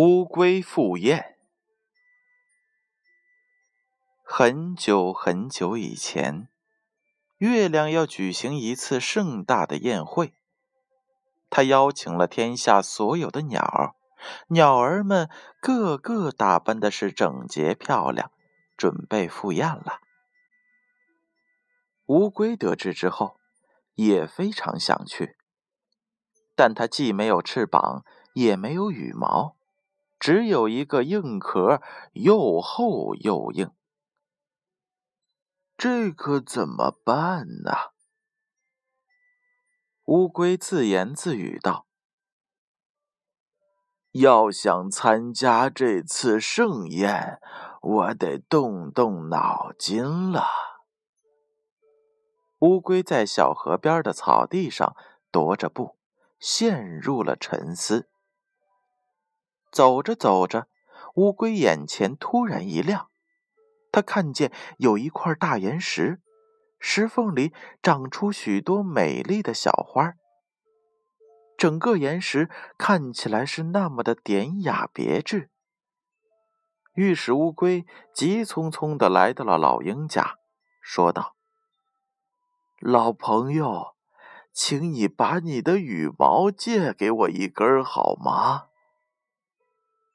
乌龟赴宴。很久很久以前，月亮要举行一次盛大的宴会。他邀请了天下所有的鸟儿，鸟儿们个个打扮的是整洁漂亮，准备赴宴了。乌龟得知之后，也非常想去，但它既没有翅膀，也没有羽毛。只有一个硬壳，又厚又硬，这可怎么办呢？乌龟自言自语道：“要想参加这次盛宴，我得动动脑筋了。”乌龟在小河边的草地上踱着步，陷入了沉思。走着走着，乌龟眼前突然一亮，他看见有一块大岩石，石缝里长出许多美丽的小花。整个岩石看起来是那么的典雅别致。御史乌龟急匆匆的来到了老鹰家，说道：“老朋友，请你把你的羽毛借给我一根好吗？”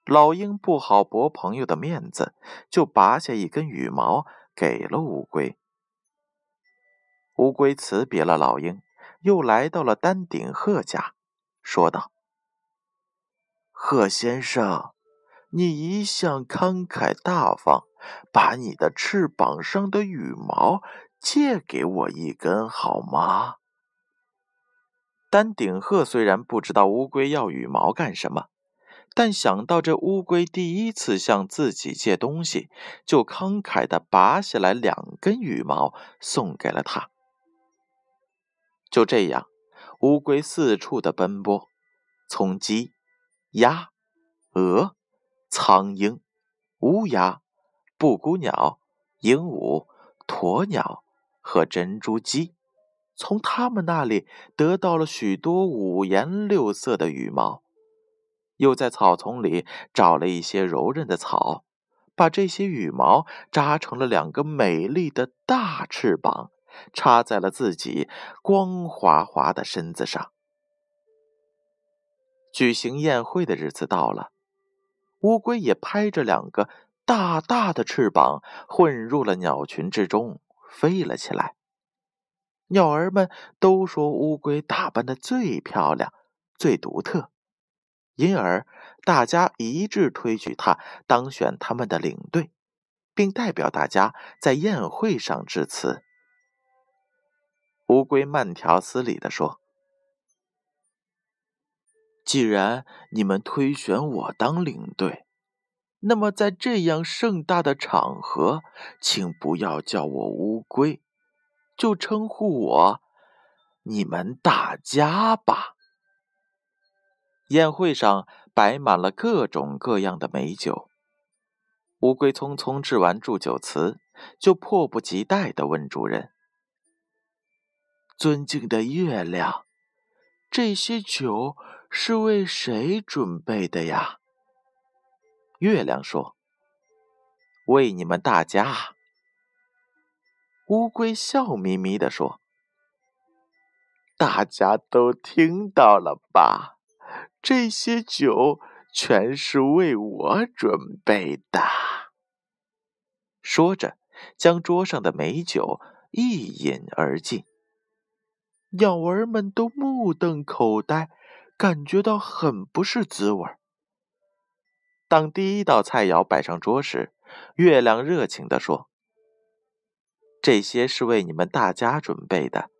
老鹰不好驳朋友的面子，就拔下一根羽毛给了乌龟。乌龟辞别了老鹰，又来到了丹顶鹤家，说道：“鹤先生，你一向慷慨大方，把你的翅膀上的羽毛借给我一根好吗？”丹顶鹤虽然不知道乌龟要羽毛干什么。但想到这乌龟第一次向自己借东西，就慷慨地拔下来两根羽毛送给了他。就这样，乌龟四处的奔波，从鸡、鸭、鹅、苍鹰、乌鸦、布谷鸟、鹦鹉、鸵鸟和珍珠鸡，从它们那里得到了许多五颜六色的羽毛。又在草丛里找了一些柔韧的草，把这些羽毛扎成了两个美丽的大翅膀，插在了自己光滑滑的身子上。举行宴会的日子到了，乌龟也拍着两个大大的翅膀，混入了鸟群之中，飞了起来。鸟儿们都说乌龟打扮的最漂亮，最独特。因而，大家一致推举他当选他们的领队，并代表大家在宴会上致辞。乌龟慢条斯理地说：“既然你们推选我当领队，那么在这样盛大的场合，请不要叫我乌龟，就称呼我你们大家吧。”宴会上摆满了各种各样的美酒。乌龟匆匆致完祝酒词，就迫不及待地问主人：“尊敬的月亮，这些酒是为谁准备的呀？”月亮说：“为你们大家。”乌龟笑眯眯地说：“大家都听到了吧？”这些酒全是为我准备的。说着，将桌上的美酒一饮而尽。鸟儿们都目瞪口呆，感觉到很不是滋味。当第一道菜肴摆上桌时，月亮热情地说：“这些是为你们大家准备的，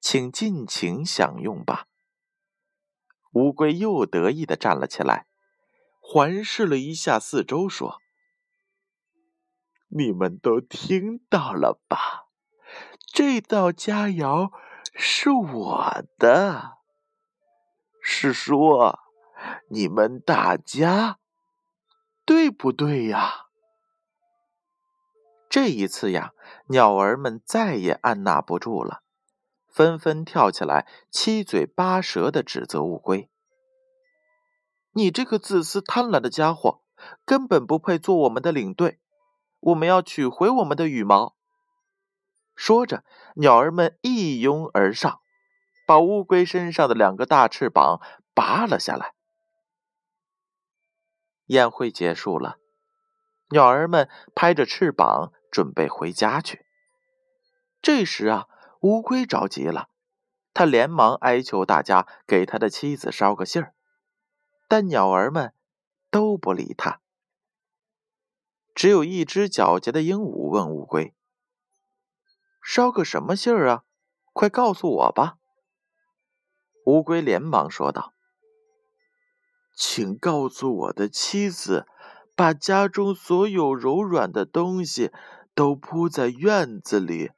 请尽情享用吧。”乌龟又得意的站了起来，环视了一下四周，说：“你们都听到了吧？这道佳肴是我的，是说你们大家对不对呀？”这一次呀，鸟儿们再也按捺不住了。纷纷跳起来，七嘴八舌的指责乌龟。你这个自私贪婪的家伙，根本不配做我们的领队。我们要取回我们的羽毛。”说着，鸟儿们一拥而上，把乌龟身上的两个大翅膀拔了下来。宴会结束了，鸟儿们拍着翅膀准备回家去。这时啊，乌龟着急了，他连忙哀求大家给他的妻子捎个信儿，但鸟儿们都不理他。只有一只狡黠的鹦鹉问乌龟：“捎个什么信儿啊？快告诉我吧！”乌龟连忙说道。请告诉我的妻子，把家中所有柔软的东西都铺在院子里。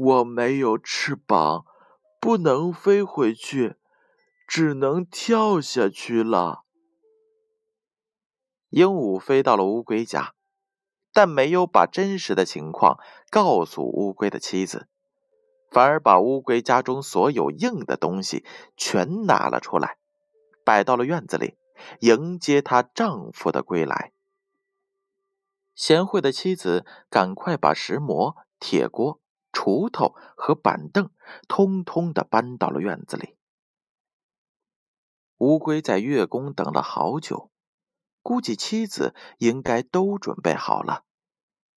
我没有翅膀，不能飞回去，只能跳下去了。鹦鹉飞到了乌龟家，但没有把真实的情况告诉乌龟的妻子，反而把乌龟家中所有硬的东西全拿了出来。摆到了院子里，迎接她丈夫的归来。贤惠的妻子赶快把石磨、铁锅、锄头和板凳通通的搬到了院子里。乌龟在月宫等了好久，估计妻子应该都准备好了，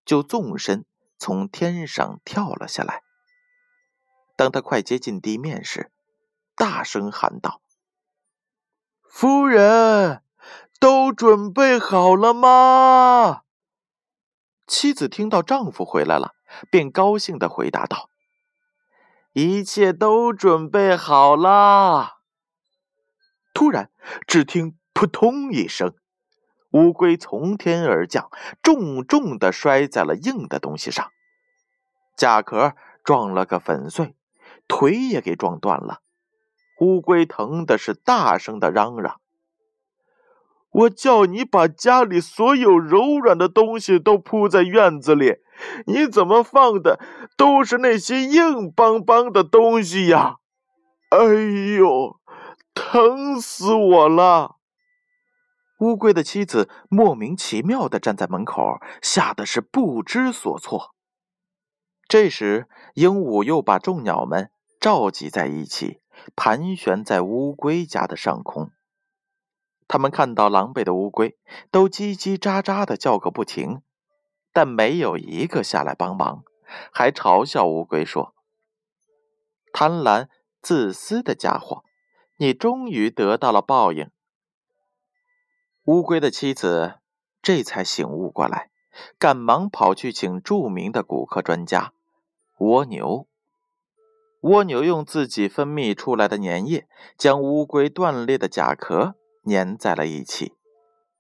就纵身从天上跳了下来。当他快接近地面时，大声喊道。夫人，都准备好了吗？妻子听到丈夫回来了，便高兴的回答道：“一切都准备好了。”突然，只听“扑通”一声，乌龟从天而降，重重的摔在了硬的东西上，甲壳撞了个粉碎，腿也给撞断了。乌龟疼的是大声的嚷嚷：“我叫你把家里所有柔软的东西都铺在院子里，你怎么放的都是那些硬邦邦的东西呀？哎呦，疼死我了！”乌龟的妻子莫名其妙的站在门口，吓得是不知所措。这时，鹦鹉又把众鸟们召集在一起。盘旋在乌龟家的上空，他们看到狼狈的乌龟，都叽叽喳喳的叫个不停，但没有一个下来帮忙，还嘲笑乌龟说：“贪婪自私的家伙，你终于得到了报应。”乌龟的妻子这才醒悟过来，赶忙跑去请著名的骨科专家蜗牛。蜗牛用自己分泌出来的粘液，将乌龟断裂的甲壳粘在了一起，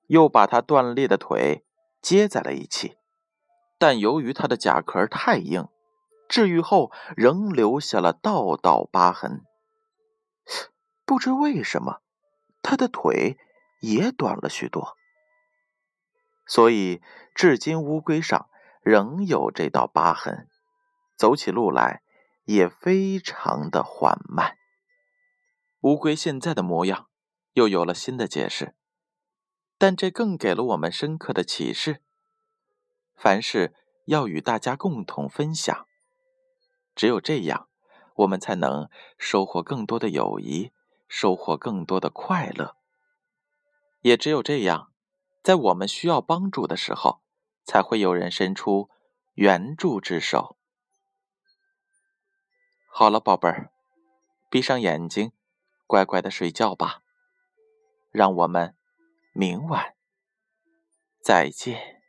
又把它断裂的腿接在了一起。但由于它的甲壳太硬，治愈后仍留下了道道疤痕。不知为什么，它的腿也短了许多，所以至今乌龟上仍有这道疤痕，走起路来。也非常的缓慢。乌龟现在的模样又有了新的解释，但这更给了我们深刻的启示：凡事要与大家共同分享，只有这样，我们才能收获更多的友谊，收获更多的快乐。也只有这样，在我们需要帮助的时候，才会有人伸出援助之手。好了，宝贝儿，闭上眼睛，乖乖的睡觉吧。让我们明晚再见。